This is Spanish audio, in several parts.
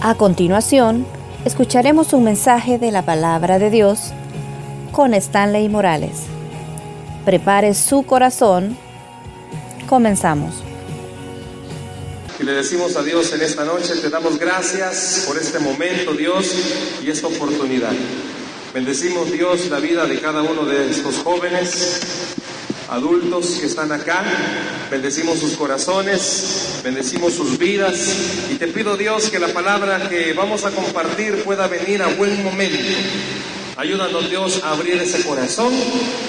A continuación, escucharemos un mensaje de la palabra de Dios con Stanley Morales. Prepare su corazón. Comenzamos. Y le decimos a Dios en esta noche, te damos gracias por este momento, Dios, y esta oportunidad. Bendecimos, Dios, la vida de cada uno de estos jóvenes, adultos que están acá. Bendecimos sus corazones, bendecimos sus vidas. Y te pido, Dios, que la palabra que vamos a compartir pueda venir a buen momento. Ayúdanos, Dios, a abrir ese corazón,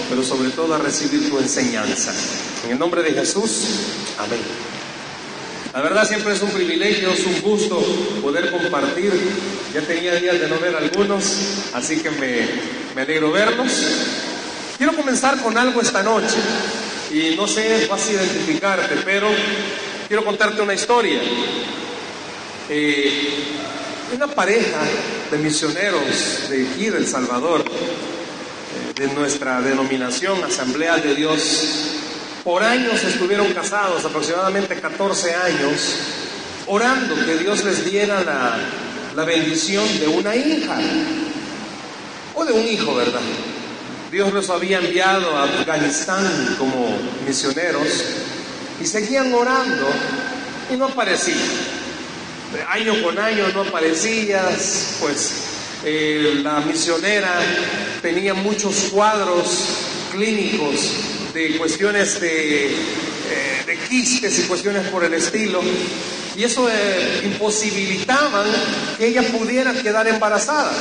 pero sobre todo a recibir tu enseñanza. En el nombre de Jesús, amén. La verdad siempre es un privilegio, es un gusto poder compartir. Ya tenía días de no ver algunos, así que me, me alegro verlos. Quiero comenzar con algo esta noche y no sé, vas a identificarte, pero quiero contarte una historia. Eh, una pareja de misioneros de aquí, del Salvador, de nuestra denominación Asamblea de Dios, por años estuvieron casados, aproximadamente 14 años, orando que Dios les diera la, la bendición de una hija o de un hijo, ¿verdad? Dios los había enviado a Afganistán como misioneros y seguían orando y no aparecía. Año con año no aparecías, pues eh, la misionera tenía muchos cuadros clínicos de cuestiones de, eh, quistes y cuestiones por el estilo, y eso eh, imposibilitaban que ella pudiera quedar embarazada.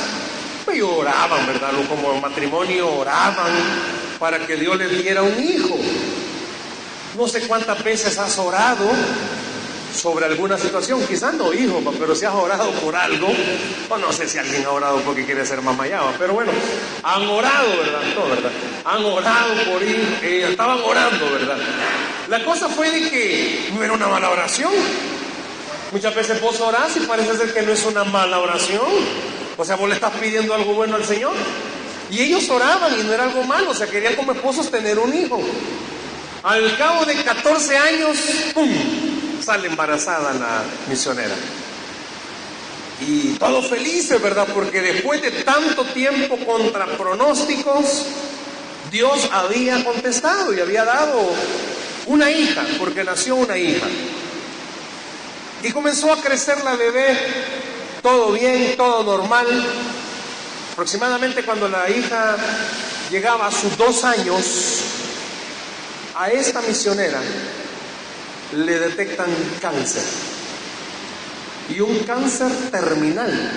Pues oraban, ¿verdad? Como matrimonio oraban para que Dios les diera un hijo. No sé cuántas veces has orado sobre alguna situación, quizás no hijo, pero si has orado por algo, o no sé si alguien ha orado porque quiere ser mamá pero bueno, han orado, ¿verdad? No, ¿verdad? Han orado por ir, eh, estaban orando, ¿verdad? La cosa fue de que no era una mala oración. Muchas veces vos orás y parece ser que no es una mala oración. O sea, vos le estás pidiendo algo bueno al Señor. Y ellos oraban y no era algo malo, o sea, querían como esposos tener un hijo. Al cabo de 14 años, ¡pum! sale embarazada la misionera. Y todos felices, ¿verdad? Porque después de tanto tiempo contra pronósticos, Dios había contestado y había dado una hija, porque nació una hija. Y comenzó a crecer la bebé, todo bien, todo normal. Aproximadamente cuando la hija llegaba a sus dos años, a esta misionera le detectan cáncer. Y un cáncer terminal.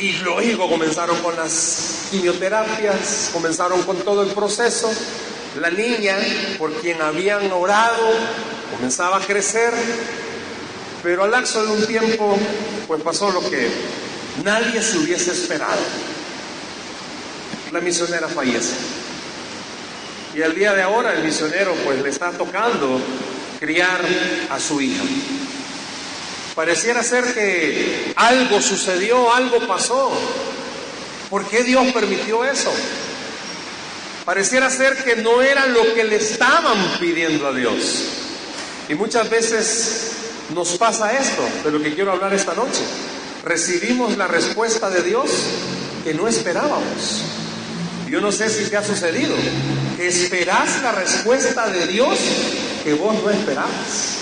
Y lógico, comenzaron con las quimioterapias, comenzaron con todo el proceso. La niña, por quien habían orado, comenzaba a crecer, pero al lapso de un tiempo, pues pasó lo que nadie se hubiese esperado. La misionera fallece. Y al día de ahora el misionero pues le está tocando criar a su hija. Pareciera ser que algo sucedió, algo pasó. ¿Por qué Dios permitió eso? Pareciera ser que no era lo que le estaban pidiendo a Dios. Y muchas veces nos pasa esto, de lo que quiero hablar esta noche. Recibimos la respuesta de Dios que no esperábamos. Yo no sé si te ha sucedido, esperás la respuesta de Dios que vos no esperabas.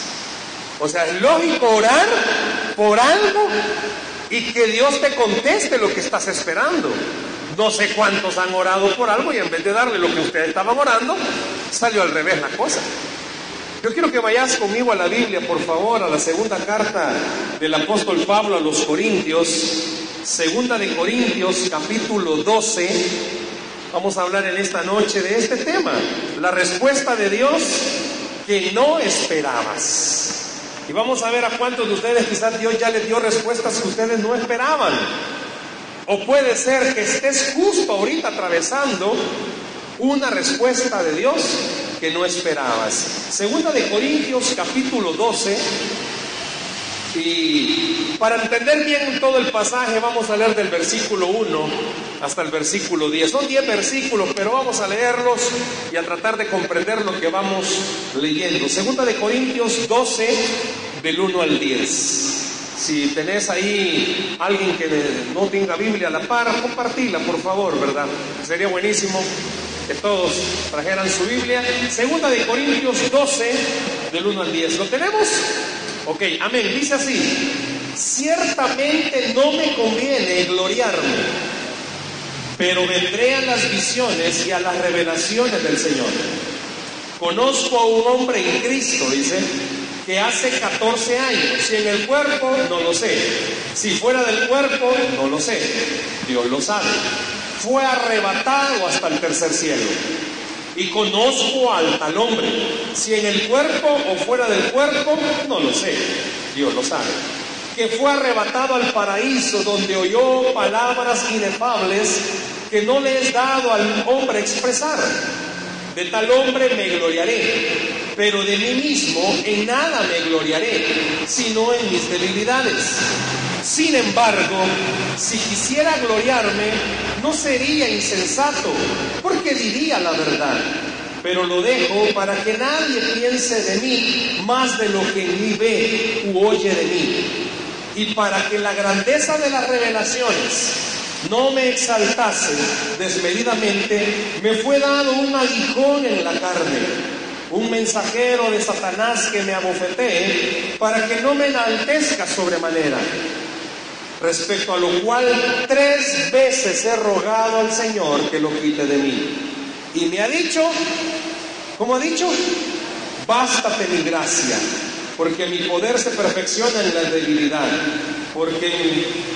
O sea, es lógico orar por algo y que Dios te conteste lo que estás esperando. No sé cuántos han orado por algo y en vez de darle lo que ustedes estaban orando, salió al revés la cosa. Yo quiero que vayas conmigo a la Biblia, por favor, a la segunda carta del apóstol Pablo a los Corintios, segunda de Corintios, capítulo 12. Vamos a hablar en esta noche de este tema, la respuesta de Dios que no esperabas. Y vamos a ver a cuántos de ustedes quizás Dios ya les dio respuestas que ustedes no esperaban. O puede ser que estés justo ahorita atravesando una respuesta de Dios que no esperabas. Segunda de Corintios capítulo 12 Y para entender bien todo el pasaje vamos a leer del versículo 1 hasta el versículo 10. Son 10 versículos, pero vamos a leerlos y a tratar de comprender lo que vamos leyendo. Segunda de Corintios 12, del 1 al 10. Si tenés ahí alguien que no tenga Biblia a la par, compartila, por favor, ¿verdad? Sería buenísimo que todos trajeran su Biblia. Segunda de Corintios 12, del 1 al 10. ¿Lo tenemos? Ok, amén. Dice así, ciertamente no me conviene gloriarme, pero vendré a las visiones y a las revelaciones del Señor. Conozco a un hombre en Cristo, dice, que hace 14 años, si en el cuerpo, no lo sé, si fuera del cuerpo, no lo sé, Dios lo sabe, fue arrebatado hasta el tercer cielo. Y conozco al tal hombre, si en el cuerpo o fuera del cuerpo, no lo sé, Dios lo sabe, que fue arrebatado al paraíso donde oyó palabras inefables que no le es dado al hombre expresar. De tal hombre me gloriaré, pero de mí mismo en nada me gloriaré, sino en mis debilidades. Sin embargo, si quisiera gloriarme, no sería insensato, porque diría la verdad. Pero lo dejo para que nadie piense de mí más de lo que ni ve u oye de mí. Y para que la grandeza de las revelaciones no me exaltase desmedidamente, me fue dado un aguijón en la carne, un mensajero de Satanás que me abofetee para que no me enaltezca sobremanera respecto a lo cual tres veces he rogado al Señor que lo quite de mí. Y me ha dicho, ¿cómo ha dicho? Bástate mi gracia, porque mi poder se perfecciona en la debilidad, porque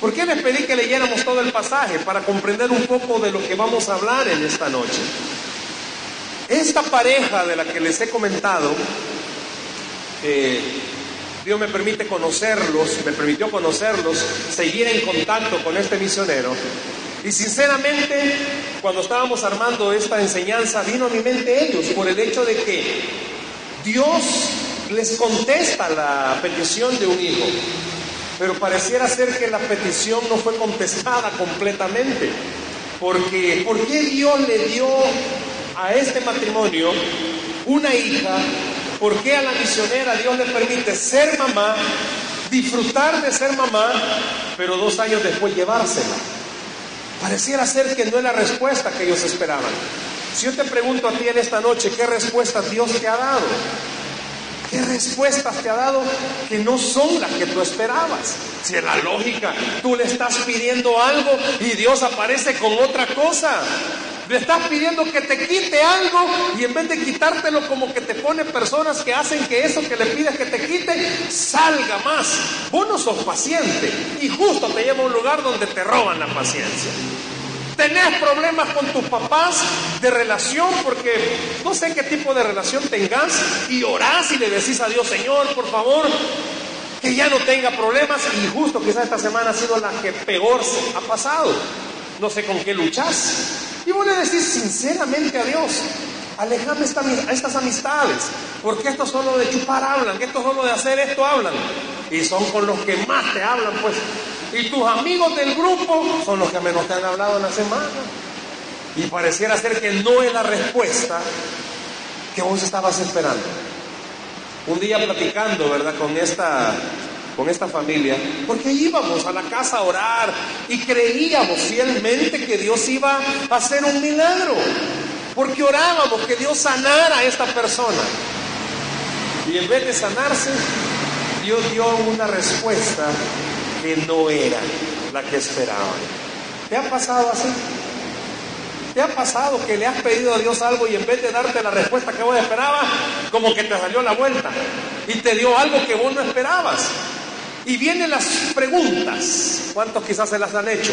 ¿Por qué les pedí que leyéramos todo el pasaje? Para comprender un poco de lo que vamos a hablar en esta noche. Esta pareja de la que les he comentado, Dios me permite conocerlos, me permitió conocerlos, seguir en contacto con este misionero. Y sinceramente, cuando estábamos armando esta enseñanza, vino a mi mente ellos por el hecho de que Dios les contesta la petición de un hijo. Pero pareciera ser que la petición no fue contestada completamente. Porque, ¿por qué Dios le dio a este matrimonio una hija ¿Por qué a la misionera Dios le permite ser mamá, disfrutar de ser mamá, pero dos años después llevársela? Pareciera ser que no es la respuesta que ellos esperaban. Si yo te pregunto a ti en esta noche, ¿qué respuesta Dios te ha dado? ¿Qué respuestas te ha dado que no son las que tú esperabas? Si en la lógica tú le estás pidiendo algo y Dios aparece con otra cosa. Le estás pidiendo que te quite algo y en vez de quitártelo como que te pone personas que hacen que eso que le pides que te quite salga más. Vos no sos paciente y justo te lleva a un lugar donde te roban la paciencia. Tenés problemas con tus papás de relación porque no sé qué tipo de relación tengas y orás y le decís a Dios, Señor, por favor, que ya no tenga problemas y justo quizás esta semana ha sido la que peor ha pasado. No sé con qué luchas. Y vos le decís sinceramente a Dios, alejame a estas amistades, porque estos solo de chupar hablan, que estos solo de hacer esto hablan. Y son con los que más te hablan, pues. Y tus amigos del grupo son los que menos te han hablado en la semana. Y pareciera ser que no es la respuesta que vos estabas esperando. Un día platicando, ¿verdad? Con esta con esta familia, porque íbamos a la casa a orar y creíamos fielmente que Dios iba a hacer un milagro, porque orábamos que Dios sanara a esta persona. Y en vez de sanarse, Dios dio una respuesta que no era la que esperaban. ¿Te ha pasado así? ¿Te ha pasado que le has pedido a Dios algo y en vez de darte la respuesta que vos esperabas, como que te salió la vuelta y te dio algo que vos no esperabas? Y vienen las preguntas. ¿Cuántos quizás se las han hecho?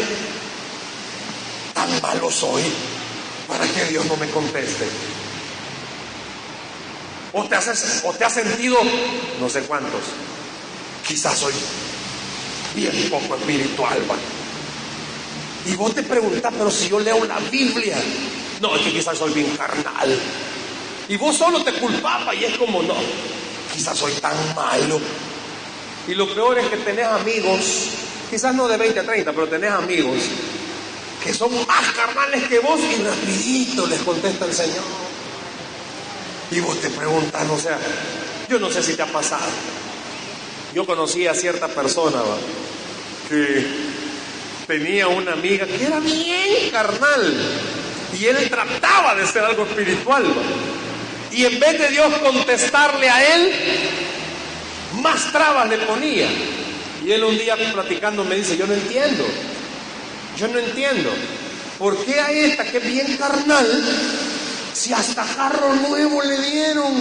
¿Tan malo soy para que Dios no me conteste? ¿O te, haces, o te has sentido, no sé cuántos, quizás soy bien poco espiritual, ¿va? Y vos te preguntas, pero si yo leo la Biblia, no, es que quizás soy bien carnal. Y vos solo te culpabas y es como, no, quizás soy tan malo. Y lo peor es que tenés amigos, quizás no de 20 a 30, pero tenés amigos que son más carnales que vos y rapidito les contesta el Señor. Y vos te preguntas, o sea, yo no sé si te ha pasado. Yo conocí a cierta persona que tenía una amiga que era bien carnal y él trataba de ser algo espiritual. Y en vez de Dios contestarle a él, más trabas le ponía. Y él un día platicando me dice, yo no entiendo, yo no entiendo, ¿por qué a esta que es bien carnal, si hasta jarro nuevo le dieron?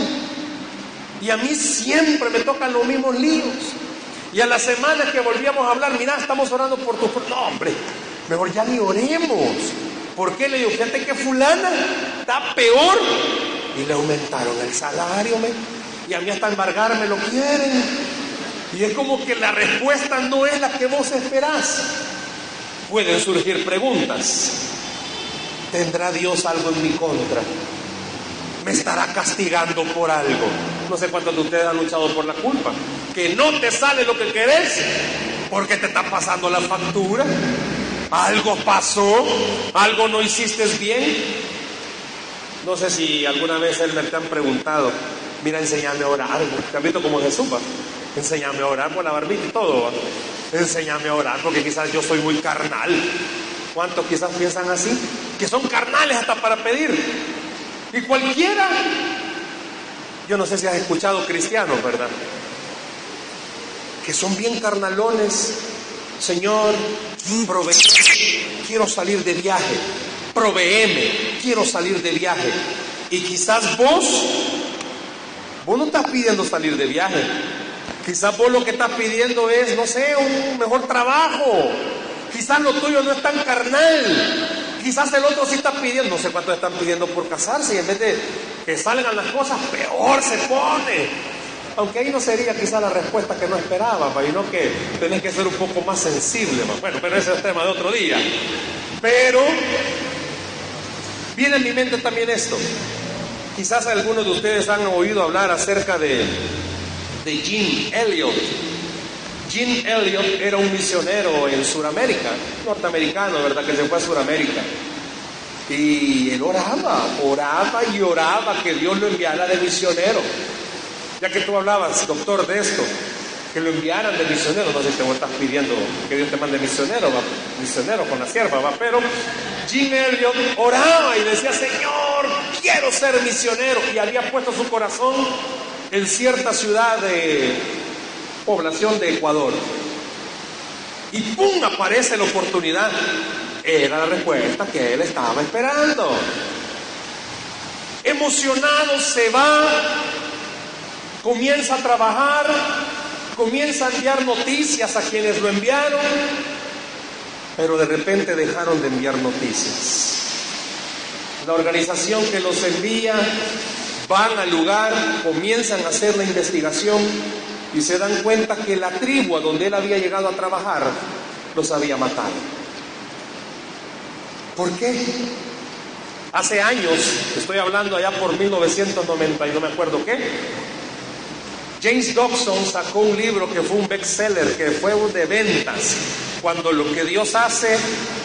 Y a mí siempre me tocan los mismos líos. Y a la semana que volvíamos a hablar, mira, estamos orando por tu... No, hombre, mejor ya ni oremos. ¿Por qué le digo, fíjate que fulana está peor? Y le aumentaron el salario, me y a mí hasta embargarme lo quieren. Y es como que la respuesta no es la que vos esperás. Pueden surgir preguntas. ¿Tendrá Dios algo en mi contra? ¿Me estará castigando por algo? No sé cuántos de ustedes han luchado por la culpa. Que no te sale lo que querés porque te está pasando la factura. Algo pasó, algo no hiciste bien. No sé si alguna vez te han preguntado, Mira, enséñame a orar. ¿Te has visto como Jesús? Va? Enséñame a orar por la barbita y todo. Enséñame a orar porque quizás yo soy muy carnal. ¿Cuántos quizás piensan así? Que son carnales hasta para pedir. Y cualquiera, yo no sé si has escuchado cristianos, ¿verdad? Que son bien carnalones. Señor, provee, quiero salir de viaje. Proveeme, quiero salir de viaje. Y quizás vos Vos no estás pidiendo salir de viaje. Quizás vos lo que estás pidiendo es, no sé, un mejor trabajo. Quizás lo tuyo no es tan carnal. Quizás el otro sí está pidiendo, no sé cuánto están pidiendo por casarse y en vez de que salgan las cosas, peor se pone. Aunque ahí no sería quizás la respuesta que no esperaba, sino que tenés que ser un poco más sensible. Bueno, pero ese es el tema de otro día. Pero viene en mi mente también esto. Quizás algunos de ustedes han oído hablar acerca de, de Jim Elliot. Jim Elliot era un misionero en Sudamérica, norteamericano, ¿verdad? Que se fue a Sudamérica. Y él oraba, oraba y oraba que Dios lo enviara de misionero. Ya que tú hablabas, doctor, de esto, que lo enviaran de misionero, no sé si te estás pidiendo que Dios te mande misionero, va, misionero con la sierva, va, pero Jim Elliot oraba y decía, Señor, quiero ser misionero. Y había puesto su corazón en cierta ciudad de población de Ecuador. Y ¡pum! aparece la oportunidad. Era la respuesta que él estaba esperando. Emocionado se va, comienza a trabajar, comienza a enviar noticias a quienes lo enviaron pero de repente dejaron de enviar noticias. La organización que los envía van al lugar, comienzan a hacer la investigación y se dan cuenta que la tribu a donde él había llegado a trabajar los había matado. ¿Por qué? Hace años, estoy hablando allá por 1990 y no me acuerdo qué, James Dobson sacó un libro que fue un bestseller, que fue de ventas, cuando lo que Dios hace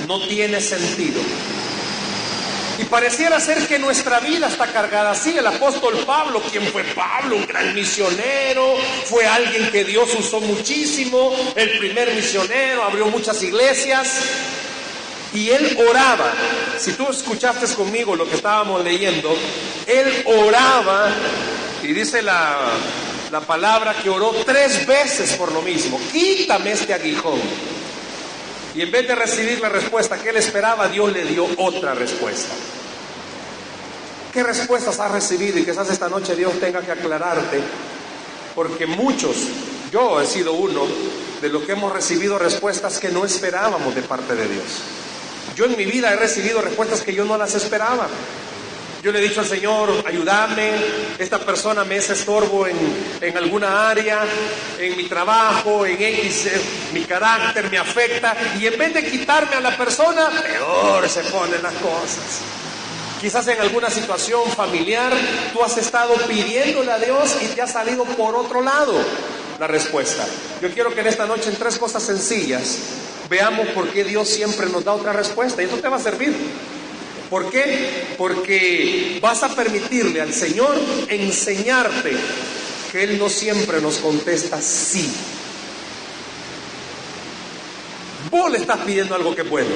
no tiene sentido. Y pareciera ser que nuestra vida está cargada así. El apóstol Pablo, quien fue Pablo, un gran misionero, fue alguien que Dios usó muchísimo, el primer misionero, abrió muchas iglesias. Y él oraba, si tú escuchaste conmigo lo que estábamos leyendo, él oraba, y dice la, la palabra que oró tres veces por lo mismo, quítame este aguijón. Y en vez de recibir la respuesta que él esperaba, Dios le dio otra respuesta. ¿Qué respuestas has recibido? Y quizás esta noche Dios tenga que aclararte, porque muchos, yo he sido uno, de lo que hemos recibido respuestas que no esperábamos de parte de Dios. Yo en mi vida he recibido respuestas que yo no las esperaba. Yo le he dicho al Señor, ayúdame, esta persona me es estorbo en, en alguna área, en mi trabajo, en X, eh, mi carácter me afecta, y en vez de quitarme a la persona, peor se ponen las cosas. Quizás en alguna situación familiar tú has estado pidiéndole a Dios y te ha salido por otro lado la respuesta. Yo quiero que en esta noche en tres cosas sencillas veamos por qué Dios siempre nos da otra respuesta y eso te va a servir. ¿Por qué? Porque vas a permitirle al Señor enseñarte que Él no siempre nos contesta sí. Vos le estás pidiendo algo que es bueno.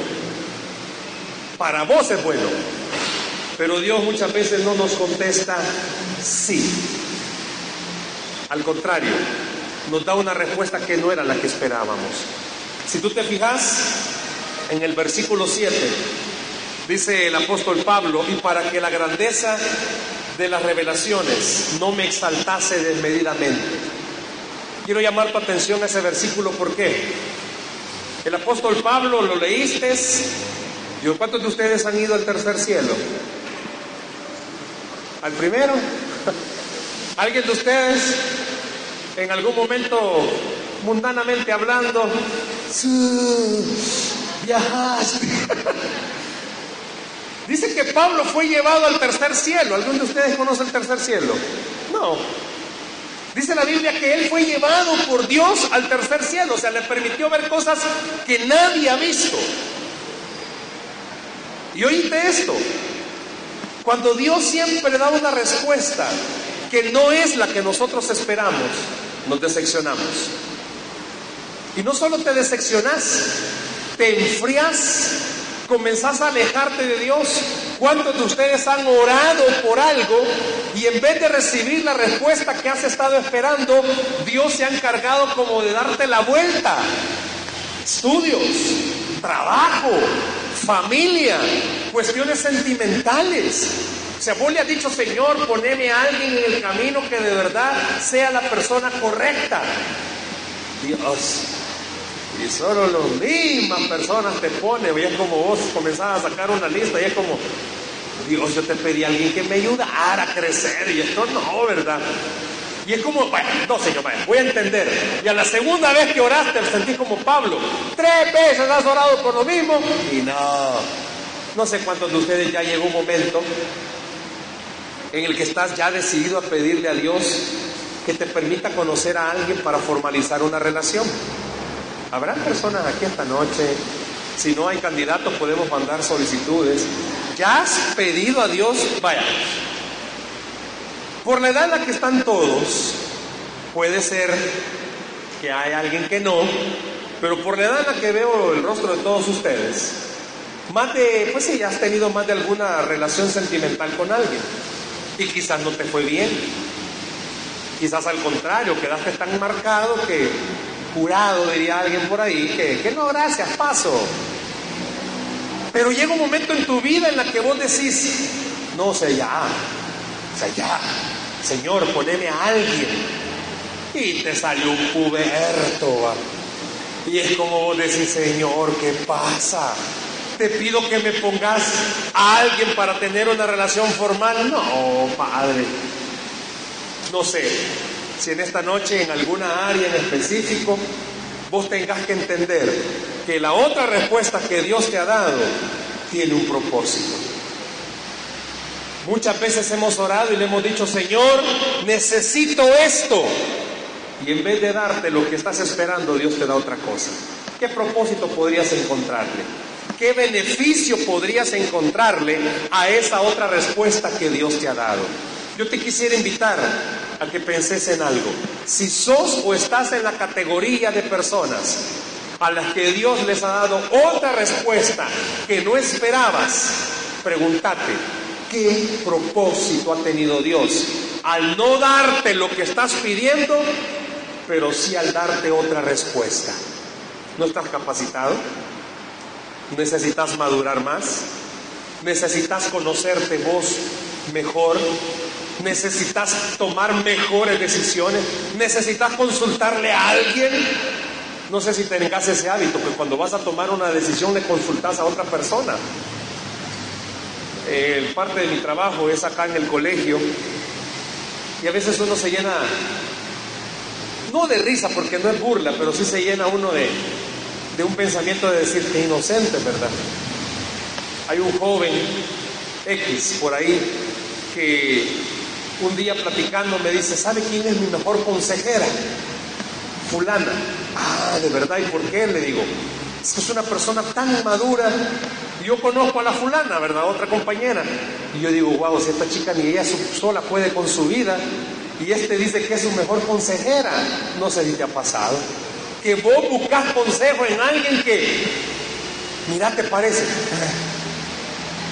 Para vos es bueno. Pero Dios muchas veces no nos contesta sí. Al contrario, nos da una respuesta que no era la que esperábamos. Si tú te fijas en el versículo 7, Dice el apóstol Pablo, y para que la grandeza de las revelaciones no me exaltase desmedidamente. Quiero llamar tu atención a ese versículo, ¿por qué? El apóstol Pablo, ¿lo leíste? Digo, ¿cuántos de ustedes han ido al tercer cielo? ¿Al primero? ¿Alguien de ustedes en algún momento, mundanamente hablando, viajaste? Dice que Pablo fue llevado al tercer cielo. ¿Alguno de ustedes conoce el tercer cielo? No. Dice la Biblia que él fue llevado por Dios al tercer cielo, o sea, le permitió ver cosas que nadie ha visto. Y oíste esto, cuando Dios siempre da una respuesta que no es la que nosotros esperamos, nos decepcionamos. Y no solo te decepcionas, te enfrías comenzás a alejarte de Dios. ¿Cuántos de ustedes han orado por algo y en vez de recibir la respuesta que has estado esperando, Dios se ha encargado como de darte la vuelta? Estudios, trabajo, familia, cuestiones sentimentales. O sea, vos le has dicho, Señor, poneme a alguien en el camino que de verdad sea la persona correcta. Dios, y solo las mismas personas te ponen, y como vos comenzás a sacar una lista, y es como, Dios, yo te pedí a alguien que me ayudara a crecer, y esto no, ¿verdad? Y es como, bueno, no, señor, voy a entender. Y a la segunda vez que oraste, sentí como Pablo. Tres veces has orado por lo mismo. Y no, no sé cuántos de ustedes ya llegó un momento en el que estás ya decidido a pedirle a Dios que te permita conocer a alguien para formalizar una relación. Habrá personas aquí esta noche. Si no hay candidatos, podemos mandar solicitudes. ¿Ya has pedido a Dios? Vaya. Por la edad en la que están todos, puede ser que hay alguien que no, pero por la edad en la que veo el rostro de todos ustedes, más de, pues si ya has tenido más de alguna relación sentimental con alguien y quizás no te fue bien, quizás al contrario, quedaste tan marcado que curado, diría alguien por ahí, que, que no, gracias, paso. Pero llega un momento en tu vida en la que vos decís, no, o sea, ya, o sea, ya, Señor, poneme a alguien. Y te salió un puberto, y es como vos decís, Señor, ¿qué pasa? Te pido que me pongas a alguien para tener una relación formal. No, Padre. No sé, si en esta noche en alguna área en específico vos tengas que entender que la otra respuesta que Dios te ha dado tiene un propósito. Muchas veces hemos orado y le hemos dicho, Señor, necesito esto. Y en vez de darte lo que estás esperando, Dios te da otra cosa. ¿Qué propósito podrías encontrarle? ¿Qué beneficio podrías encontrarle a esa otra respuesta que Dios te ha dado? Yo te quisiera invitar a que penses en algo. Si sos o estás en la categoría de personas a las que Dios les ha dado otra respuesta que no esperabas, pregúntate, ¿qué propósito ha tenido Dios al no darte lo que estás pidiendo, pero sí al darte otra respuesta? ¿No estás capacitado? ¿Necesitas madurar más? ¿Necesitas conocerte vos mejor? Necesitas tomar mejores decisiones, necesitas consultarle a alguien. No sé si tengas ese hábito, que cuando vas a tomar una decisión le consultas a otra persona. Parte de mi trabajo es acá en el colegio y a veces uno se llena, no de risa porque no es burla, pero sí se llena uno de, de un pensamiento de decir que inocente, ¿verdad? Hay un joven X por ahí que un día platicando me dice, ¿sabe quién es mi mejor consejera? Fulana. Ah, de verdad, ¿y por qué? Le digo, es que es una persona tan madura. Yo conozco a la fulana, ¿verdad? Otra compañera. Y yo digo, wow, si esta chica ni ella sola puede con su vida. Y este dice que es su mejor consejera. No sé si te ha pasado. Que vos buscas consejo en alguien que, mira, te parece.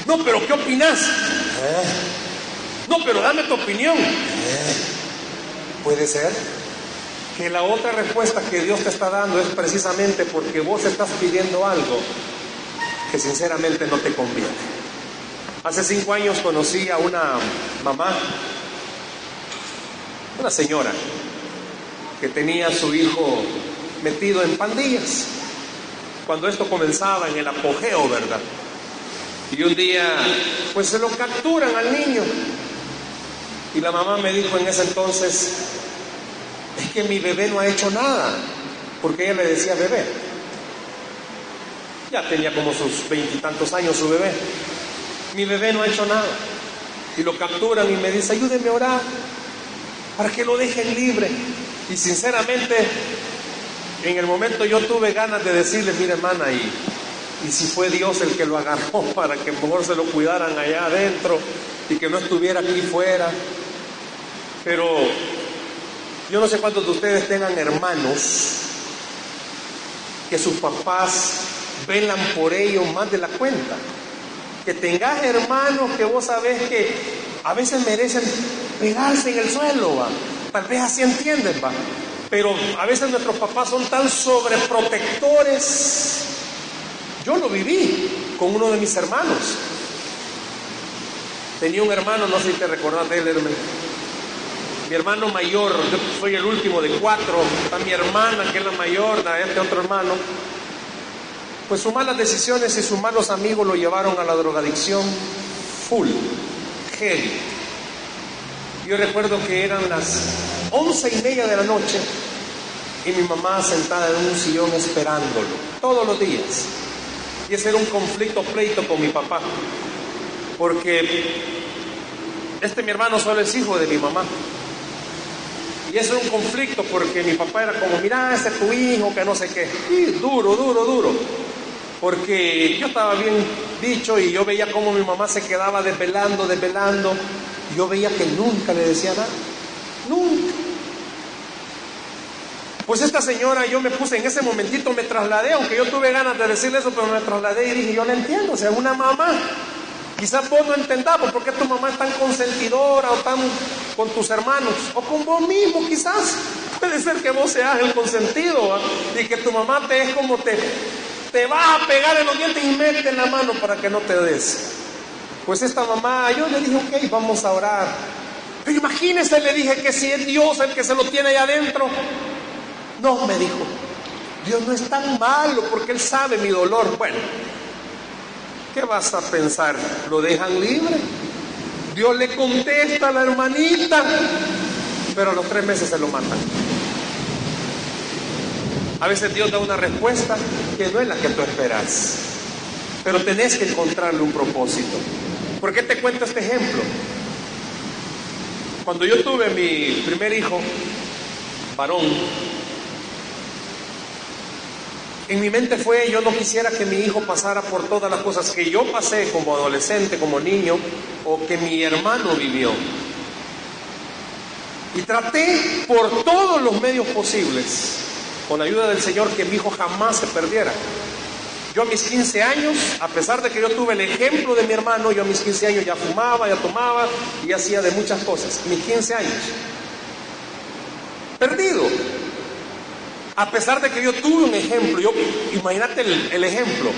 No, pero ¿qué opinas? No, pero dame tu opinión. Puede ser que la otra respuesta que Dios te está dando es precisamente porque vos estás pidiendo algo que sinceramente no te conviene. Hace cinco años conocí a una mamá, una señora, que tenía a su hijo metido en pandillas. Cuando esto comenzaba en el apogeo, ¿verdad? Y un día, pues se lo capturan al niño. Y la mamá me dijo en ese entonces, es que mi bebé no ha hecho nada, porque ella le decía bebé. Ya tenía como sus veintitantos años su bebé. Mi bebé no ha hecho nada. Y lo capturan y me dice, ayúdenme a orar para que lo dejen libre. Y sinceramente, en el momento yo tuve ganas de decirle, mire hermana, y, y si fue Dios el que lo agarró para que mejor se lo cuidaran allá adentro y que no estuviera aquí fuera. Pero yo no sé cuántos de ustedes tengan hermanos que sus papás velan por ellos más de la cuenta. Que tengas hermanos que vos sabés que a veces merecen pegarse en el suelo, ¿va? tal vez así entienden, ¿va? pero a veces nuestros papás son tan sobreprotectores. Yo lo viví con uno de mis hermanos. Tenía un hermano, no sé si te recordás de él, hermano mi hermano mayor, yo soy el último de cuatro, está mi hermana que es la mayor, de este otro hermano, pues sus malas decisiones y sus malos amigos lo llevaron a la drogadicción full, heavy. Yo recuerdo que eran las once y media de la noche y mi mamá sentada en un sillón esperándolo todos los días. Y ese era un conflicto pleito con mi papá, porque este mi hermano solo es hijo de mi mamá. Y eso es un conflicto porque mi papá era como, mira, ese es tu hijo, que no sé qué. Y duro, duro, duro. Porque yo estaba bien dicho y yo veía cómo mi mamá se quedaba desvelando, desvelando. Y yo veía que nunca le decía nada. Nunca. Pues esta señora, yo me puse en ese momentito, me trasladé, aunque yo tuve ganas de decirle eso, pero me trasladé y dije, yo le entiendo, o sea, una mamá Quizás vos no entendamos por qué tu mamá es tan consentidora o tan con tus hermanos o con vos mismo quizás. Puede ser que vos seas el consentido y que tu mamá te es como te, te vas a pegar en los dientes y mete la mano para que no te des. Pues esta mamá, yo le dije, ok, vamos a orar. Pero imagínese, le dije que si es Dios el que se lo tiene ahí adentro. No, me dijo, Dios no es tan malo porque Él sabe mi dolor. Bueno, ¿Qué vas a pensar? ¿Lo dejan libre? Dios le contesta a la hermanita, pero a los tres meses se lo matan. A veces Dios da una respuesta que no es la que tú esperas, pero tenés que encontrarle un propósito. ¿Por qué te cuento este ejemplo? Cuando yo tuve mi primer hijo, varón, en mi mente fue, yo no quisiera que mi hijo pasara por todas las cosas que yo pasé como adolescente, como niño, o que mi hermano vivió. Y traté por todos los medios posibles, con la ayuda del Señor, que mi hijo jamás se perdiera. Yo a mis 15 años, a pesar de que yo tuve el ejemplo de mi hermano, yo a mis 15 años ya fumaba, ya tomaba y hacía de muchas cosas. Mis 15 años. Perdido. A pesar de que yo tuve un ejemplo, yo, imagínate el, ejemplo.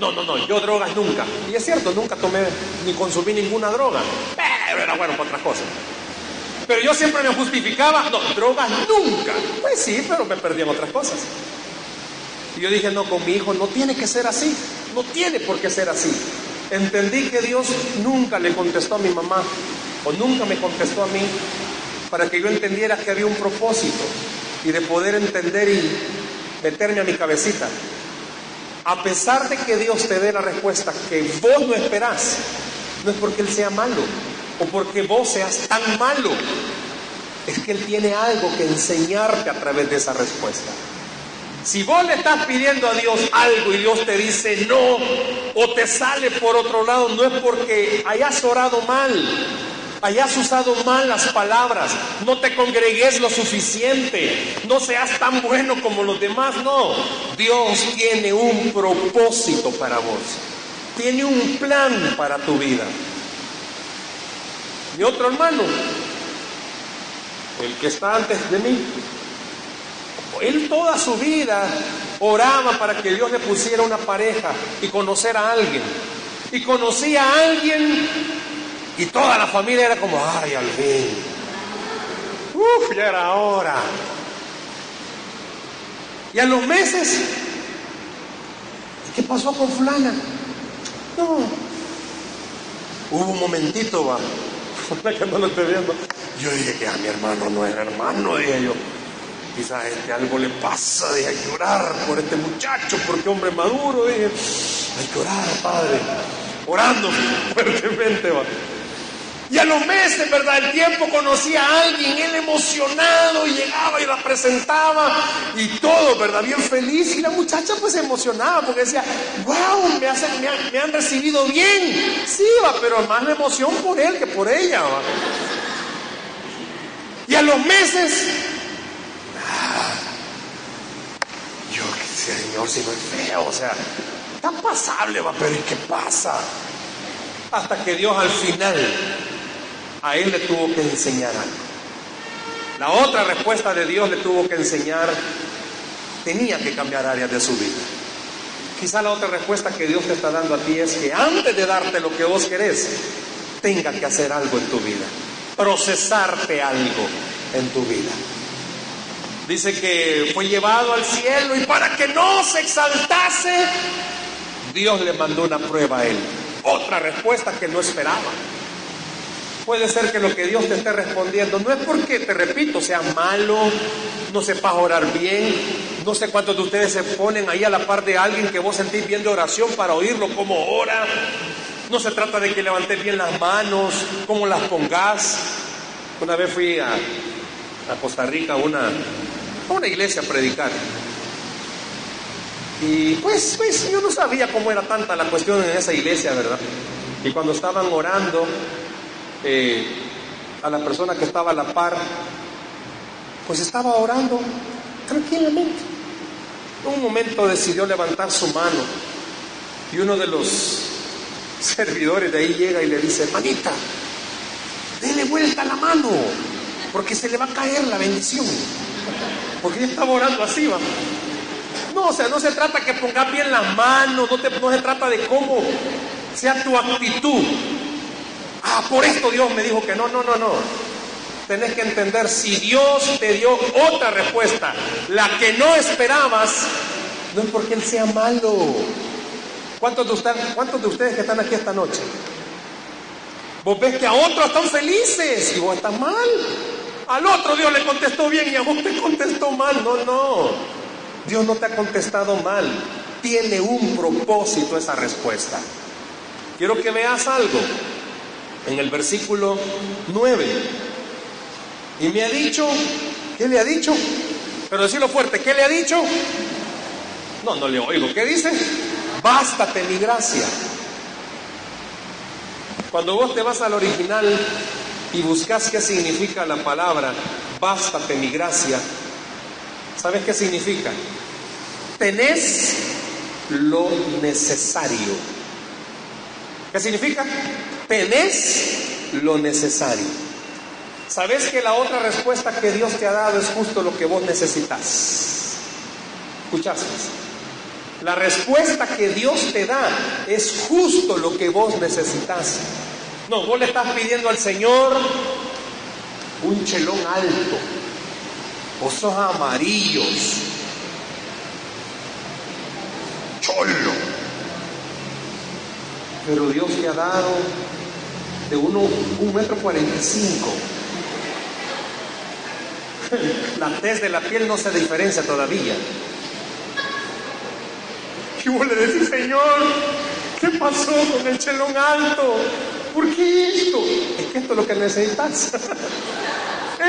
No, no, no, yo drogas nunca. Y es cierto, nunca tomé ni consumí ninguna droga. Pero era bueno para otras cosas. Pero yo siempre me justificaba, no, drogas nunca. Pues sí, pero me perdí en otras cosas. Y yo dije, no, con mi hijo no tiene que ser así, no tiene por qué ser así. Entendí que Dios nunca le contestó a mi mamá o nunca me contestó a mí para que yo entendiera que había un propósito y de poder entender y meterme a mi cabecita. A pesar de que Dios te dé la respuesta que vos no esperás, no es porque Él sea malo o porque vos seas tan malo, es que Él tiene algo que enseñarte a través de esa respuesta. Si vos le estás pidiendo a Dios algo y Dios te dice no o te sale por otro lado, no es porque hayas orado mal, hayas usado mal las palabras, no te congregues lo suficiente, no seas tan bueno como los demás, no. Dios tiene un propósito para vos, tiene un plan para tu vida. Mi otro hermano, el que está antes de mí, él toda su vida oraba para que Dios le pusiera una pareja y conocer a alguien. Y conocía a alguien y toda la familia era como, ay, al fin. Uf, ya era hora. Y a los meses, ¿qué pasó con fulana? No. Hubo un momentito, va. que no lo estoy viendo. Yo dije que a mi hermano no es hermano, dije yo. Quizás este algo le pasa, dije, hay que orar por este muchacho, porque hombre maduro, dije, hay que orar, padre. Orando fuertemente, va. Y a los meses, ¿verdad? El tiempo conocía a alguien, él emocionado, y llegaba y la presentaba y todo, ¿verdad? Bien feliz. Y la muchacha pues se emocionaba porque decía, wow, me, han, recibido bien. Sí, va, pero más la emoción por él que por ella, va. Y a los meses, ah, yo, Señor, si no es feo, o sea, tan pasable, va, pero ¿y qué pasa? Hasta que Dios al final a él le tuvo que enseñar algo. La otra respuesta de Dios le tuvo que enseñar, tenía que cambiar áreas de su vida. Quizá la otra respuesta que Dios te está dando a ti es que antes de darte lo que vos querés, tenga que hacer algo en tu vida, procesarte algo en tu vida. Dice que fue llevado al cielo y para que no se exaltase, Dios le mandó una prueba a él. Otra respuesta que no esperaba. Puede ser que lo que Dios te esté respondiendo no es porque, te repito, sea malo, no sepas orar bien, no sé cuántos de ustedes se ponen ahí a la par de alguien que vos sentís bien de oración para oírlo como ora. No se trata de que levantes bien las manos, cómo las pongas. Una vez fui a, Costa Rica a una, a una iglesia a predicar. Y pues, pues yo no sabía cómo era tanta la cuestión en esa iglesia, ¿verdad? Y cuando estaban orando, eh, a la persona que estaba a la par, pues estaba orando tranquilamente. En un momento decidió levantar su mano y uno de los servidores de ahí llega y le dice, manita, dele vuelta la mano, porque se le va a caer la bendición. Porque ella estaba orando así, va. No, o sea, no se trata que pongas bien las manos, no, te, no se trata de cómo sea tu actitud, Ah, por esto Dios me dijo que no, no, no, no. Tenés que entender, si Dios te dio otra respuesta, la que no esperabas, no es porque Él sea malo. ¿Cuántos de, ustedes, ¿Cuántos de ustedes que están aquí esta noche? Vos ves que a otros están felices y vos estás mal. Al otro Dios le contestó bien y a vos te contestó mal. No, no. Dios no te ha contestado mal. Tiene un propósito esa respuesta. Quiero que veas algo en el versículo 9. Y me ha dicho, ¿qué le ha dicho? Pero decirlo fuerte, ¿qué le ha dicho? No, no le oigo. ¿Qué dice? Bástate mi gracia. Cuando vos te vas al original y buscas qué significa la palabra, bástate mi gracia, ¿sabes qué significa? Tenés lo necesario. ¿Qué significa? tenés lo necesario. ¿Sabes que la otra respuesta que Dios te ha dado es justo lo que vos necesitas? ¿Escuchaste? La respuesta que Dios te da es justo lo que vos necesitas. No, vos le estás pidiendo al Señor un chelón alto, ojos amarillos, solo. Pero Dios te ha dado de uno, un metro cuarenta y cinco. La tez de la piel no se diferencia todavía. Y vos le decís, Señor, ¿qué pasó con el chelón alto? ¿Por qué esto? Es que esto es lo que necesitas.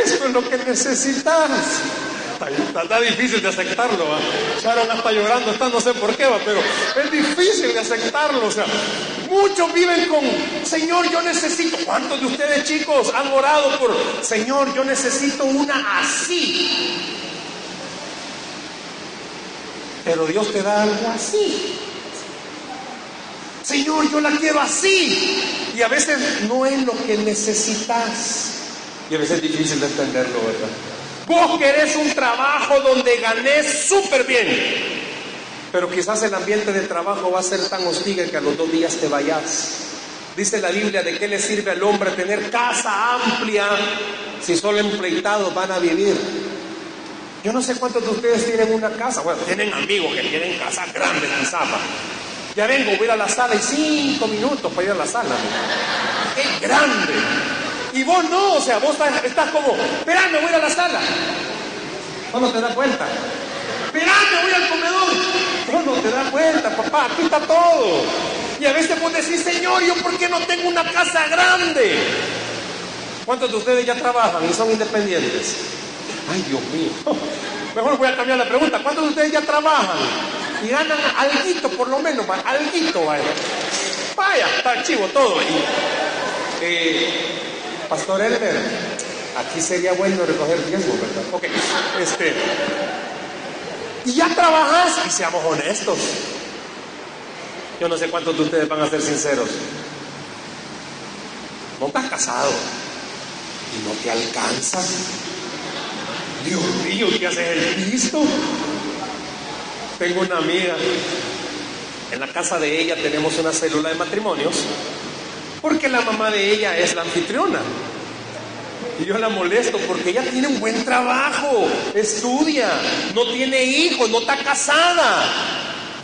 Esto es lo que necesitas. Está, difícil de aceptarlo. ¿va? Sharon está llorando, está no sé por qué, pero es difícil de aceptarlo. O sea, muchos viven con, Señor, yo necesito. ¿Cuántos de ustedes, chicos, han orado por, Señor, yo necesito una así? Pero Dios te da algo así. Señor, yo la quiero así. Y a veces no es lo que necesitas. Y a veces es difícil de entenderlo, ¿verdad? Vos querés un trabajo donde ganés súper bien, pero quizás el ambiente de trabajo va a ser tan hostil que a los dos días te vayas. Dice la Biblia de qué le sirve al hombre tener casa amplia si solo empleitados van a vivir. Yo no sé cuántos de ustedes tienen una casa, bueno, tienen amigos que tienen casas grandes Zapa. Ya vengo, voy a ir a la sala y cinco minutos para ir a la sala. Es grande. Y vos no, o sea, vos estás, como, esperando, voy a la sala. Vos no te das cuenta. Esperando, voy al comedor. No te das cuenta, papá, aquí está todo. Y a veces vos decís, Señor, ¿yo por qué no tengo una casa grande? ¿Cuántos de ustedes ya trabajan y son independientes? Ay, Dios mío. Mejor voy a cambiar la pregunta. ¿Cuántos de ustedes ya trabajan y ganan alguito por lo menos? Alguito, vaya. Vaya, está chivo todo. Y, eh, Pastor Elmer, aquí sería bueno recoger riesgo, ¿verdad? Ok, este. Y ya trabajas y seamos honestos. Yo no sé cuántos de ustedes van a ser sinceros. No estás casado y no te alcanza. Dios mío, ¿qué haces el visto? Tengo una amiga. En la casa de ella tenemos una célula de matrimonios porque la mamá de ella es la anfitriona. Y yo la molesto porque ella tiene un buen trabajo, estudia, no tiene hijos, no está casada,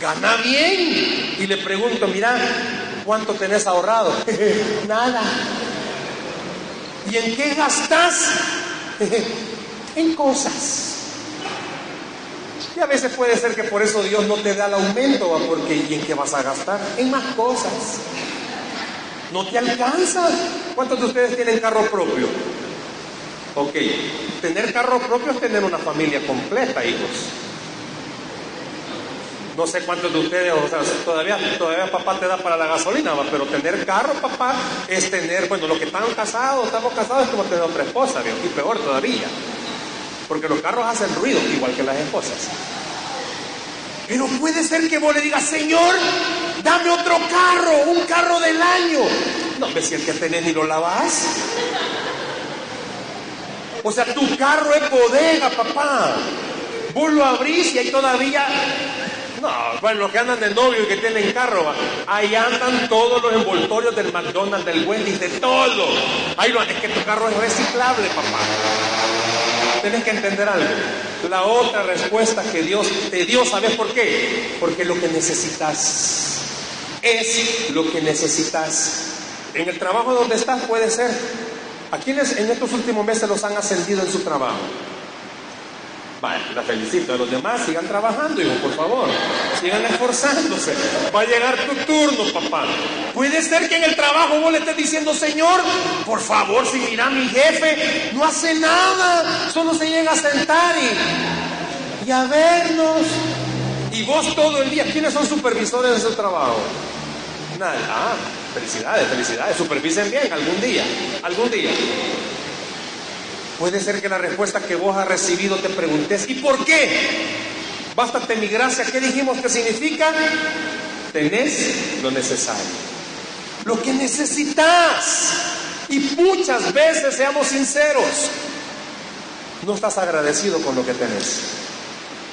gana bien. Y le pregunto, mira, ¿cuánto tenés ahorrado? Nada. ¿Y en qué gastas? en cosas. Y a veces puede ser que por eso Dios no te da el aumento, porque ¿y en qué vas a gastar? En más cosas. No te alcanza. ¿Cuántos de ustedes tienen carro propio? Ok, tener carro propio es tener una familia completa, hijos. No sé cuántos de ustedes, o sea, todavía, todavía papá te da para la gasolina, pero tener carro, papá, es tener, bueno, los que están casados, estamos casados, es como tener otra esposa, y peor todavía. Porque los carros hacen ruido, igual que las esposas. Pero puede ser que vos le digas, Señor, dame otro carro, un carro del año. No, me si el que tenés ni lo lavas. O sea, tu carro es bodega, papá. Vos lo abrís y ahí todavía. No, bueno, los que andan de novio y que tienen carro, ahí andan todos los envoltorios del McDonald's, del Wendy's, de todo. Ahí lo, es que tu carro es reciclable, papá. Tienes que entender algo. La otra respuesta que Dios te dio, ¿sabes por qué? Porque lo que necesitas es lo que necesitas. En el trabajo donde estás puede ser. ¿A quienes en estos últimos meses los han ascendido en su trabajo? Vale, la felicito. A los demás sigan trabajando, hijo, por favor. Sigan esforzándose. Va a llegar tu turno, papá. Puede ser que en el trabajo vos le estés diciendo, Señor, por favor, si mira mi jefe, no hace nada. Solo se llega a sentar y, y a vernos. Y vos todo el día, ¿quiénes son supervisores de su trabajo? Nada. Ah, felicidades, felicidades. Supervisen bien algún día, algún día. Puede ser que la respuesta que vos has recibido te preguntes, ¿y por qué? Bástate mi gracia. ¿Qué dijimos que significa? Tenés lo necesario. Lo que necesitas. Y muchas veces, seamos sinceros, no estás agradecido con lo que tenés.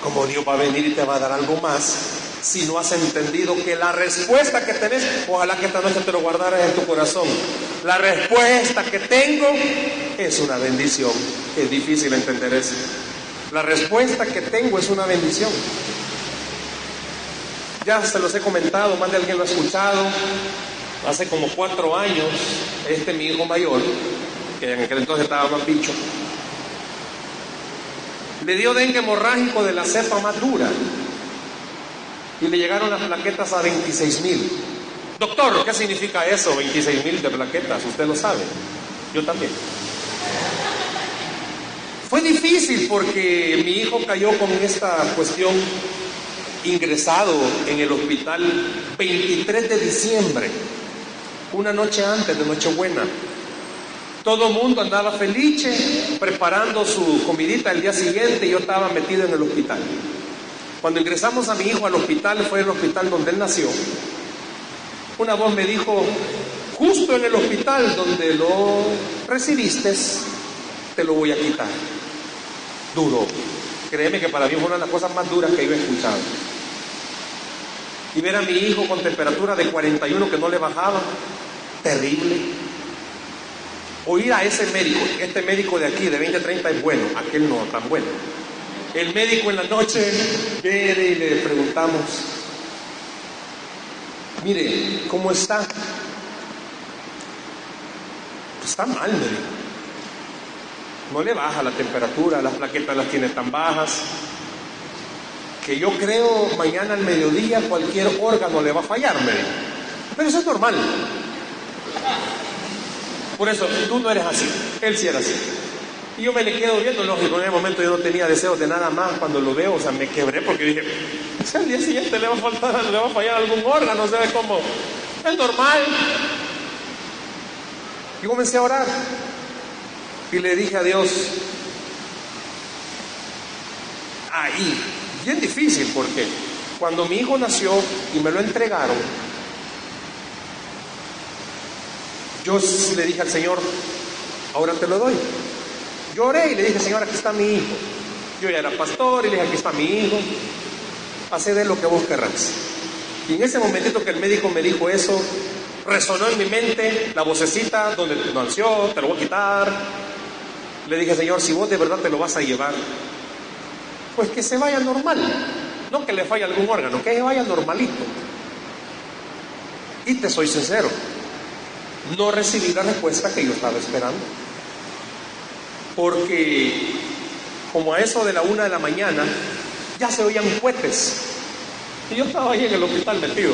Como Dios va a venir y te va a dar algo más, si no has entendido que la respuesta que tenés, ojalá que esta noche te lo guardaras en tu corazón. La respuesta que tengo es una bendición. Es difícil entender eso. La respuesta que tengo es una bendición. Ya se los he comentado, más de alguien lo ha escuchado. Hace como cuatro años, este mi hijo mayor, que en aquel entonces estaba más bicho, le dio dengue hemorrágico de la cepa más dura y le llegaron las plaquetas a 26 mil. Doctor, ¿qué significa eso? 26 mil de plaquetas, usted lo sabe. Yo también. Fue difícil porque mi hijo cayó con esta cuestión ingresado en el hospital 23 de diciembre, una noche antes de Nochebuena. Todo el mundo andaba feliz preparando su comidita el día siguiente y yo estaba metido en el hospital. Cuando ingresamos a mi hijo al hospital, fue el hospital donde él nació, una voz me dijo, justo en el hospital donde lo recibiste, te lo voy a quitar. Duro. Créeme que para mí fue una de las cosas más duras que yo he escuchado. Y ver a mi hijo con temperatura de 41 que no le bajaba, terrible. Oír a ese médico, este médico de aquí de 20-30 es bueno, aquel no tan bueno. El médico en la noche viene y le preguntamos, mire, ¿cómo está? está mal, me. No le baja la temperatura, las plaquetas las tiene tan bajas, que yo creo mañana al mediodía cualquier órgano le va a fallar, me dijo. Pero eso es normal. Por eso, tú no eres así, él sí era así. Y yo me le quedo viendo, lógico, en ese momento yo no tenía deseos de nada más cuando lo veo, o sea, me quebré porque dije, si al día siguiente le va a faltar, le va a fallar algún órgano, ¿sabe cómo? Es normal. Y comencé a orar. Y le dije a Dios, ahí, bien difícil porque cuando mi hijo nació y me lo entregaron, yo le dije al Señor, ahora te lo doy. Lloré y le dije, Señor, aquí está mi hijo. Yo ya era pastor y le dije, aquí está mi hijo. Hace de lo que vos querrás. Y en ese momentito que el médico me dijo eso, resonó en mi mente la vocecita donde nació, te lo voy a quitar. Le dije, Señor, si vos de verdad te lo vas a llevar, pues que se vaya normal. No que le falle algún órgano, que se vaya normalito. Y te soy sincero, no recibí la respuesta que yo estaba esperando porque como a eso de la una de la mañana ya se oían cohetes. Y yo estaba ahí en el hospital metido.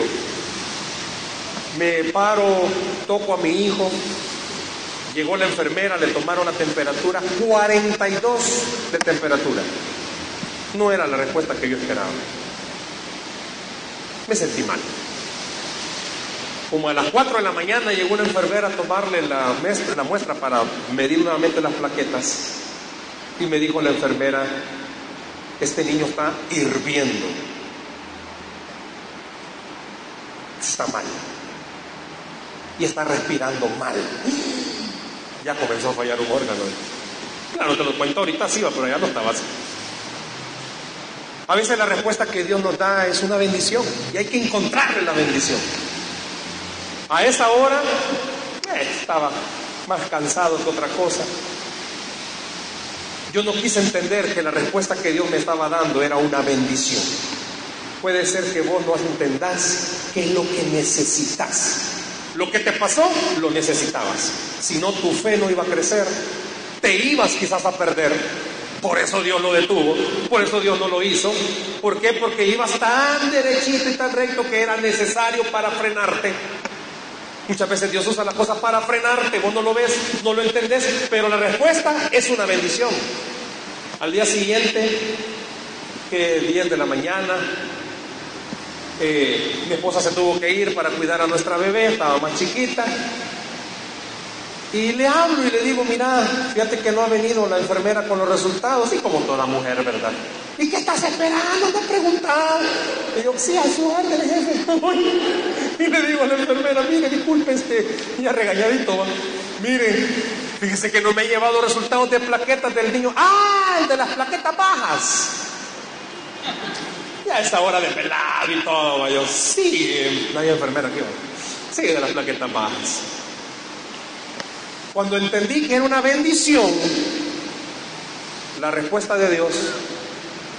Me paro, toco a mi hijo, llegó la enfermera, le tomaron la temperatura, 42 de temperatura. No era la respuesta que yo esperaba. Me sentí mal. Como a las 4 de la mañana llegó una enfermera a tomarle la, muestra para medir nuevamente las plaquetas. Y me dijo la enfermera, este niño está hirviendo. Está mal. Y está respirando mal. Ya comenzó a fallar un órgano. Claro, te lo cuento ahorita, sí, pero ya no estaba así. A veces la respuesta que Dios nos da es una bendición y hay que encontrarle la bendición. A esa hora eh, estaba más cansado que otra cosa. Yo no quise entender que la respuesta que Dios me estaba dando era una bendición. Puede ser que vos no entendás qué es lo que necesitas. Lo que te pasó, lo necesitabas. Si no, tu fe no iba a crecer. Te ibas quizás a perder. Por eso Dios lo detuvo. Por eso Dios no lo hizo. ¿Por qué? Porque ibas tan derechito y tan recto que era necesario para frenarte. Muchas veces Dios usa las cosas para frenarte, vos no lo ves, no lo entendés, pero la respuesta es una bendición. Al día siguiente, que 10 de la mañana, eh, mi esposa se tuvo que ir para cuidar a nuestra bebé, estaba más chiquita. Y le hablo y le digo, mira, fíjate que no ha venido la enfermera con los resultados, y como toda mujer, ¿verdad? ¿Y qué estás esperando? Me preguntar. Y yo, sí, a su orden, jefe. Y le digo a la enfermera, mire, disculpe, este, ya regañadito, mire, fíjese que no me he llevado resultados de plaquetas del niño. ¡Ah, el de las plaquetas bajas! Ya esa hora de pelado y todo, yo, sí, no hay enfermera aquí, sí, de las plaquetas bajas. Cuando entendí que era una bendición, la respuesta de Dios,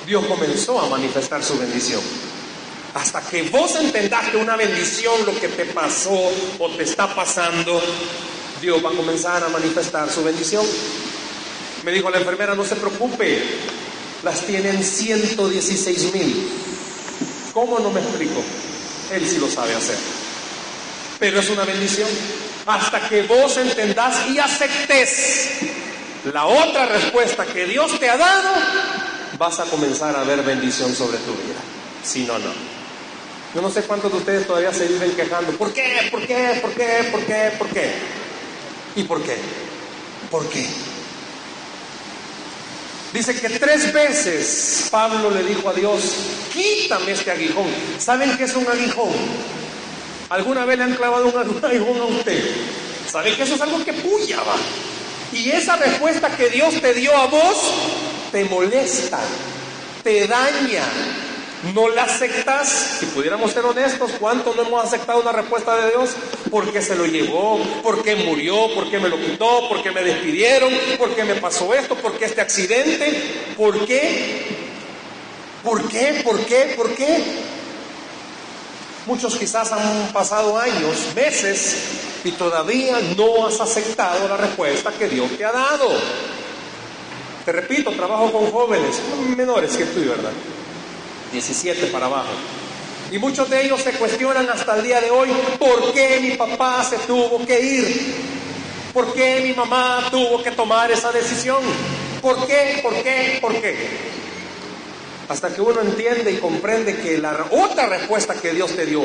Dios comenzó a manifestar su bendición. Hasta que vos entendás que una bendición lo que te pasó o te está pasando, Dios va a comenzar a manifestar su bendición. Me dijo la enfermera, no se preocupe, las tienen 116 mil. ¿Cómo no me explico? Él sí lo sabe hacer. Pero es una bendición. Hasta que vos entendás y aceptes la otra respuesta que Dios te ha dado, vas a comenzar a ver bendición sobre tu vida. Si no, no. Yo no sé cuántos de ustedes todavía se viven quejando. ¿Por qué? ¿Por qué? ¿Por qué? ¿Por qué? ¿Por qué? ¿Y por qué? ¿Por qué? Dice que tres veces Pablo le dijo a Dios, quítame este aguijón. ¿Saben qué es un aguijón? ¿Alguna vez le han clavado un aguijón a usted? ¿Saben que eso es algo que puya, va? Y esa respuesta que Dios te dio a vos te molesta, te daña, no la aceptas, si pudiéramos ser honestos, ¿cuánto no hemos aceptado una respuesta de Dios? Porque se lo llevó, porque murió, porque me lo quitó, porque me despidieron, porque me pasó esto, porque este accidente, ¿por qué? ¿Por qué? ¿Por qué? ¿Por qué? Muchos quizás han pasado años, meses, y todavía no has aceptado la respuesta que Dios te ha dado. Te repito, trabajo con jóvenes, menores que tú, ¿verdad? 17 para abajo. Y muchos de ellos se cuestionan hasta el día de hoy, ¿por qué mi papá se tuvo que ir? ¿Por qué mi mamá tuvo que tomar esa decisión? ¿Por qué? ¿Por qué? ¿Por qué? Hasta que uno entiende y comprende que la otra respuesta que Dios te dio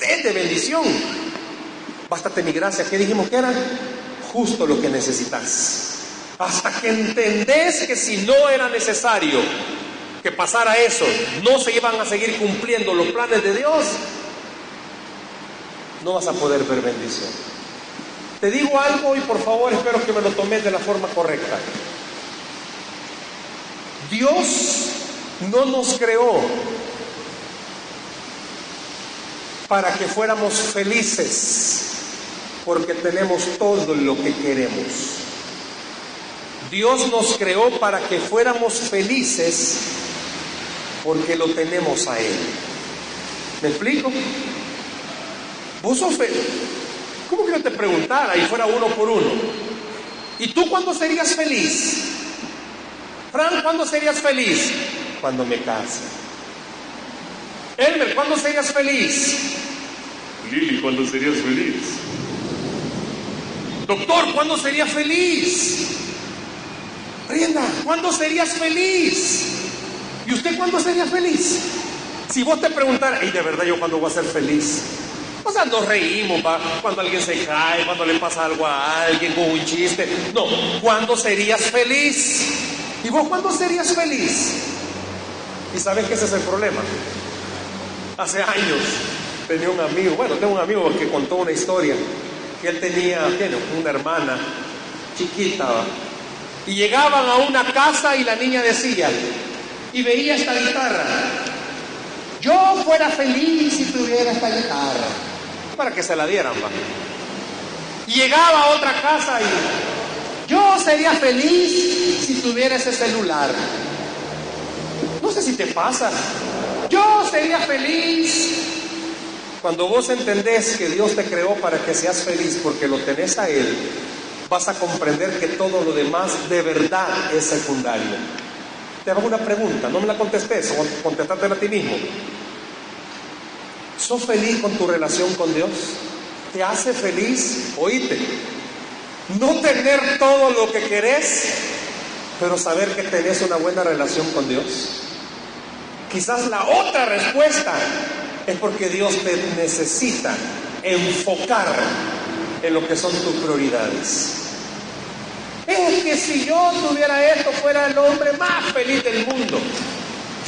es de bendición. Bástate mi gracia. ¿Qué dijimos que era? Justo lo que necesitas. Hasta que entendés que si no era necesario que pasara eso, no se iban a seguir cumpliendo los planes de Dios, no vas a poder ver bendición. Te digo algo y por favor espero que me lo tomes de la forma correcta. Dios no nos creó para que fuéramos felices, porque tenemos todo lo que queremos. Dios nos creó para que fuéramos felices porque lo tenemos a Él. ¿Me explico? ¿Cómo que yo te preguntara y fuera uno por uno? ¿Y tú cuándo serías feliz? Fran, ¿cuándo serías feliz? Cuando me case. Elmer, ¿cuándo serías feliz? Lili, ¿cuándo serías feliz? Doctor, ¿cuándo serías feliz? Rienda, ¿cuándo serías feliz? ¿Y usted cuándo sería feliz? Si vos te preguntaras, y de verdad yo cuándo voy a ser feliz? O sea, nos reímos, ¿va? cuando alguien se cae, cuando le pasa algo a alguien con un chiste. No, ¿cuándo serías feliz? ¿Y vos cuándo serías feliz? Y sabes que ese es el problema. Hace años tenía un amigo, bueno, tengo un amigo que contó una historia, que él tenía, una hermana chiquita, y llegaban a una casa y la niña decía, y veía esta guitarra. Yo fuera feliz si tuviera esta guitarra. Para que se la dieran, va. Y llegaba a otra casa y yo sería feliz si tuviera ese celular. No sé si te pasa. Yo sería feliz. Cuando vos entendés que Dios te creó para que seas feliz porque lo tenés a Él, vas a comprender que todo lo demás de verdad es secundario. Te hago una pregunta, no me la contestes, contestátela a ti mismo. ¿Sos feliz con tu relación con Dios? ¿Te hace feliz? Oíte. No tener todo lo que querés, pero saber que tenés una buena relación con Dios. Quizás la otra respuesta es porque Dios te necesita enfocar en lo que son tus prioridades. Es que si yo tuviera esto, fuera el hombre más feliz del mundo.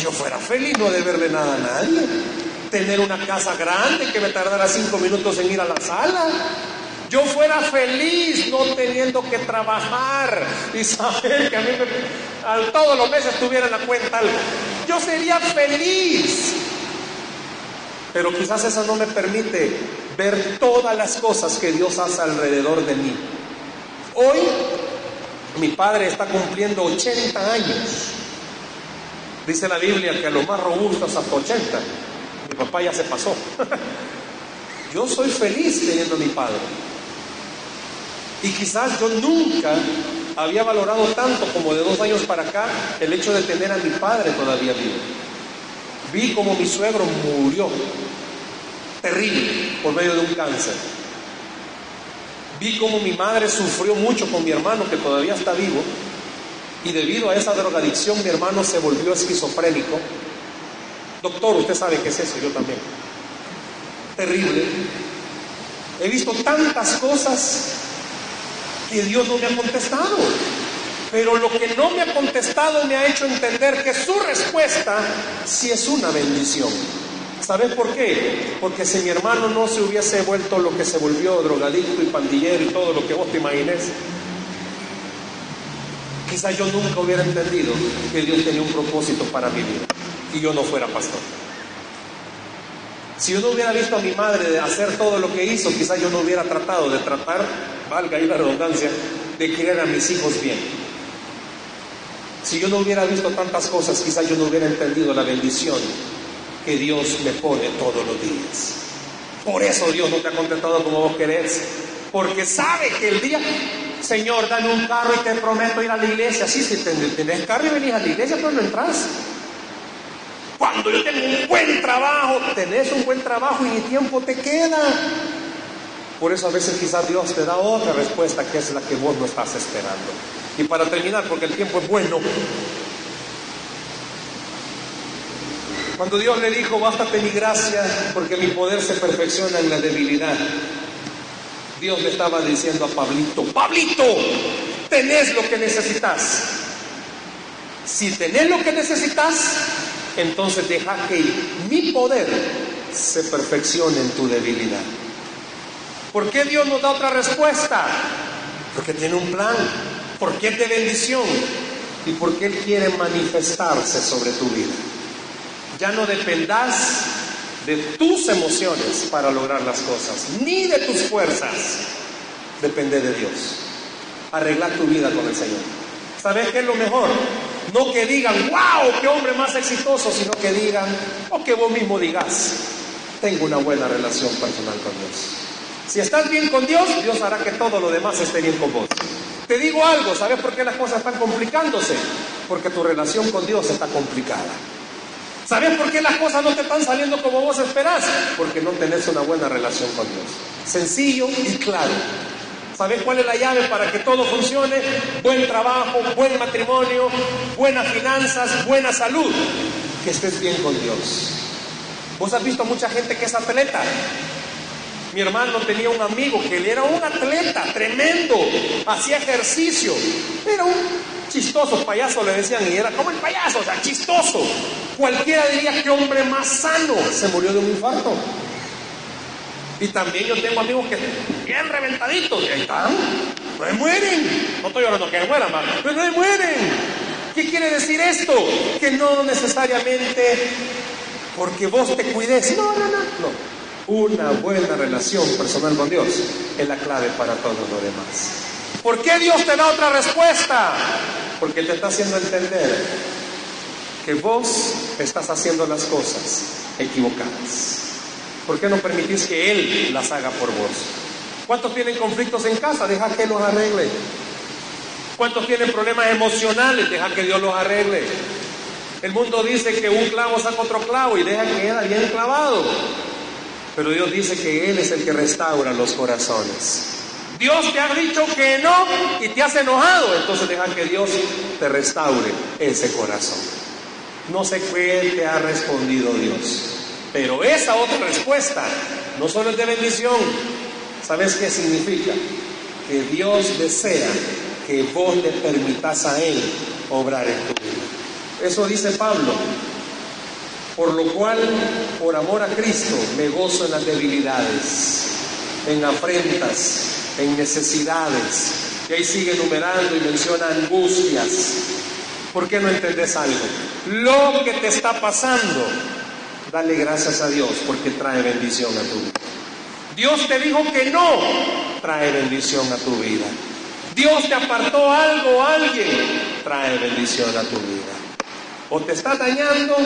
Yo fuera feliz no de verle nada a nadie. Tener una casa grande que me tardara cinco minutos en ir a la sala. Yo fuera feliz no teniendo que trabajar y saber que a mí me, todos los meses tuviera la cuenta Yo sería feliz. Pero quizás eso no me permite ver todas las cosas que Dios hace alrededor de mí. Hoy mi padre está cumpliendo 80 años. Dice la Biblia que a los más robustos hasta 80. Mi papá ya se pasó. yo soy feliz teniendo a mi padre. Y quizás yo nunca había valorado tanto como de dos años para acá el hecho de tener a mi padre todavía vivo. Vi como mi suegro murió, terrible, por medio de un cáncer. Vi como mi madre sufrió mucho con mi hermano que todavía está vivo y debido a esa drogadicción mi hermano se volvió esquizofrénico. Doctor, usted sabe qué es eso, yo también. Terrible. He visto tantas cosas que Dios no me ha contestado. Pero lo que no me ha contestado me ha hecho entender que su respuesta sí es una bendición. ¿Sabes por qué? Porque si mi hermano no se hubiese vuelto lo que se volvió, drogadicto y pandillero y todo lo que vos te imagines, quizás yo nunca hubiera entendido que Dios tenía un propósito para mi vida y yo no fuera pastor. Si yo no hubiera visto a mi madre hacer todo lo que hizo, quizás yo no hubiera tratado de tratar, valga la redundancia, de criar a mis hijos bien. Si yo no hubiera visto tantas cosas, quizás yo no hubiera entendido la bendición que Dios me pone todos los días. Por eso Dios no te ha contestado como vos querés, porque sabe que el día, Señor, dame un carro y te prometo ir a la iglesia. Sí, si tenés carro y venís a la iglesia, pues no entras. Cuando yo tengo un buen trabajo, tenés un buen trabajo y ni tiempo te queda. Por eso a veces quizás Dios te da otra respuesta que es la que vos no estás esperando. Y para terminar, porque el tiempo es bueno, cuando Dios le dijo, bástate mi gracia, porque mi poder se perfecciona en la debilidad, Dios le estaba diciendo a Pablito, Pablito, tenés lo que necesitas. Si tenés lo que necesitas, entonces deja que mi poder se perfeccione en tu debilidad. ¿Por qué Dios nos da otra respuesta? Porque tiene un plan, porque es de bendición y porque Él quiere manifestarse sobre tu vida. Ya no dependas de tus emociones para lograr las cosas, ni de tus fuerzas. Depende de Dios. Arreglar tu vida con el Señor. ¿Sabes qué es lo mejor? No que digan, wow, qué hombre más exitoso, sino que digan, o que vos mismo digas, tengo una buena relación personal con Dios. Si estás bien con Dios, Dios hará que todo lo demás esté bien con vos. Te digo algo, ¿sabes por qué las cosas están complicándose? Porque tu relación con Dios está complicada. ¿Sabes por qué las cosas no te están saliendo como vos esperás? Porque no tenés una buena relación con Dios. Sencillo y claro. ¿Sabes cuál es la llave para que todo funcione? Buen trabajo, buen matrimonio, buenas finanzas, buena salud. Que estés bien con Dios. Vos has visto mucha gente que es atleta. Mi hermano tenía un amigo que era un atleta tremendo, hacía ejercicio, era un chistoso payaso, le decían, y era como el payaso, o sea, chistoso. Cualquiera diría que hombre más sano se murió de un infarto. Y también yo tengo amigos que bien reventaditos y ahí están. No se mueren. No estoy hablando que mueran, pero no se mueren. ¿Qué quiere decir esto? Que no necesariamente porque vos te cuides. No, no, no. No. Una buena relación personal con Dios es la clave para todo lo demás. ¿Por qué Dios te da otra respuesta? Porque te está haciendo entender que vos estás haciendo las cosas equivocadas. ¿Por qué no permitís que Él las haga por vos? ¿Cuántos tienen conflictos en casa? Deja que los arregle. ¿Cuántos tienen problemas emocionales? Deja que Dios los arregle. El mundo dice que un clavo saca otro clavo y deja que queda bien clavado. Pero Dios dice que Él es el que restaura los corazones. Dios te ha dicho que no y te has enojado, entonces deja que Dios te restaure ese corazón. No sé qué te ha respondido Dios. Pero esa otra respuesta no solo es de bendición, ¿sabes qué significa? Que Dios desea que vos le permitas a Él obrar en tu vida. Eso dice Pablo. Por lo cual, por amor a Cristo, me gozo en las debilidades, en afrentas, en necesidades. Y ahí sigue enumerando y menciona angustias. ¿Por qué no entendés algo? Lo que te está pasando Dale gracias a Dios porque trae bendición a tu vida. Dios te dijo que no, trae bendición a tu vida. Dios te apartó algo, alguien, trae bendición a tu vida. O te está dañando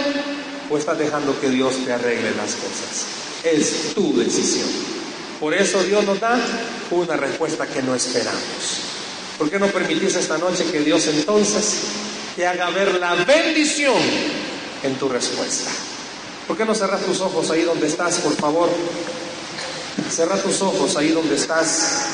o estás dejando que Dios te arregle las cosas? Es tu decisión. Por eso Dios nos da una respuesta que no esperamos. ¿Por qué no permitís esta noche que Dios entonces te haga ver la bendición en tu respuesta? ¿Por qué no cerras tus ojos ahí donde estás, por favor? Cerra tus ojos ahí donde estás